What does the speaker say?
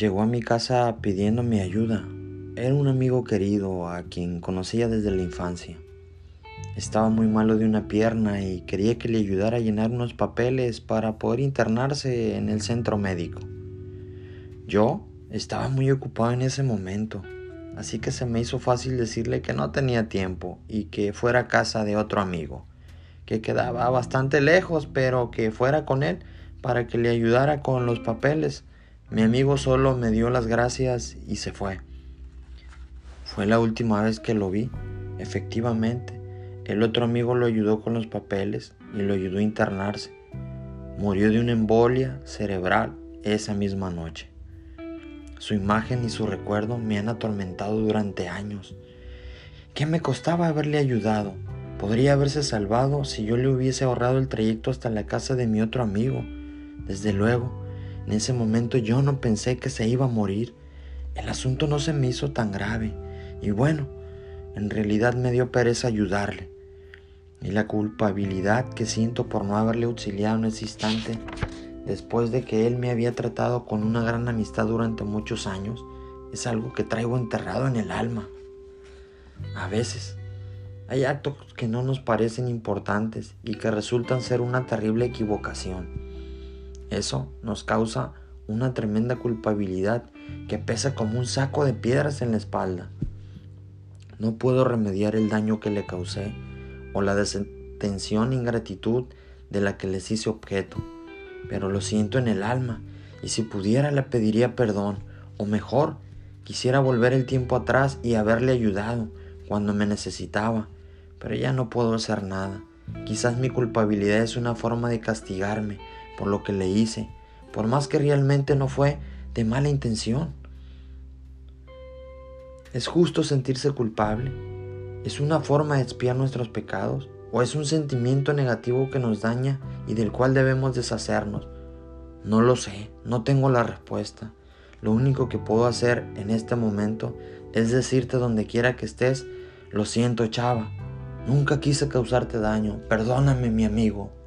llegó a mi casa pidiendo mi ayuda. Era un amigo querido a quien conocía desde la infancia. Estaba muy malo de una pierna y quería que le ayudara a llenar unos papeles para poder internarse en el centro médico. Yo estaba muy ocupado en ese momento, así que se me hizo fácil decirle que no tenía tiempo y que fuera a casa de otro amigo, que quedaba bastante lejos, pero que fuera con él para que le ayudara con los papeles. Mi amigo solo me dio las gracias y se fue. Fue la última vez que lo vi, efectivamente. El otro amigo lo ayudó con los papeles y lo ayudó a internarse. Murió de una embolia cerebral esa misma noche. Su imagen y su recuerdo me han atormentado durante años. ¿Qué me costaba haberle ayudado? Podría haberse salvado si yo le hubiese ahorrado el trayecto hasta la casa de mi otro amigo. Desde luego, en ese momento yo no pensé que se iba a morir. El asunto no se me hizo tan grave. Y bueno, en realidad me dio pereza ayudarle. Y la culpabilidad que siento por no haberle auxiliado en ese instante, después de que él me había tratado con una gran amistad durante muchos años, es algo que traigo enterrado en el alma. A veces, hay actos que no nos parecen importantes y que resultan ser una terrible equivocación. Eso nos causa una tremenda culpabilidad que pesa como un saco de piedras en la espalda. No puedo remediar el daño que le causé o la desatención e ingratitud de la que les hice objeto, pero lo siento en el alma y si pudiera le pediría perdón o mejor, quisiera volver el tiempo atrás y haberle ayudado cuando me necesitaba, pero ya no puedo hacer nada. Quizás mi culpabilidad es una forma de castigarme por lo que le hice, por más que realmente no fue de mala intención. ¿Es justo sentirse culpable? ¿Es una forma de expiar nuestros pecados? ¿O es un sentimiento negativo que nos daña y del cual debemos deshacernos? No lo sé, no tengo la respuesta. Lo único que puedo hacer en este momento es decirte donde quiera que estés, lo siento chava, nunca quise causarte daño, perdóname mi amigo.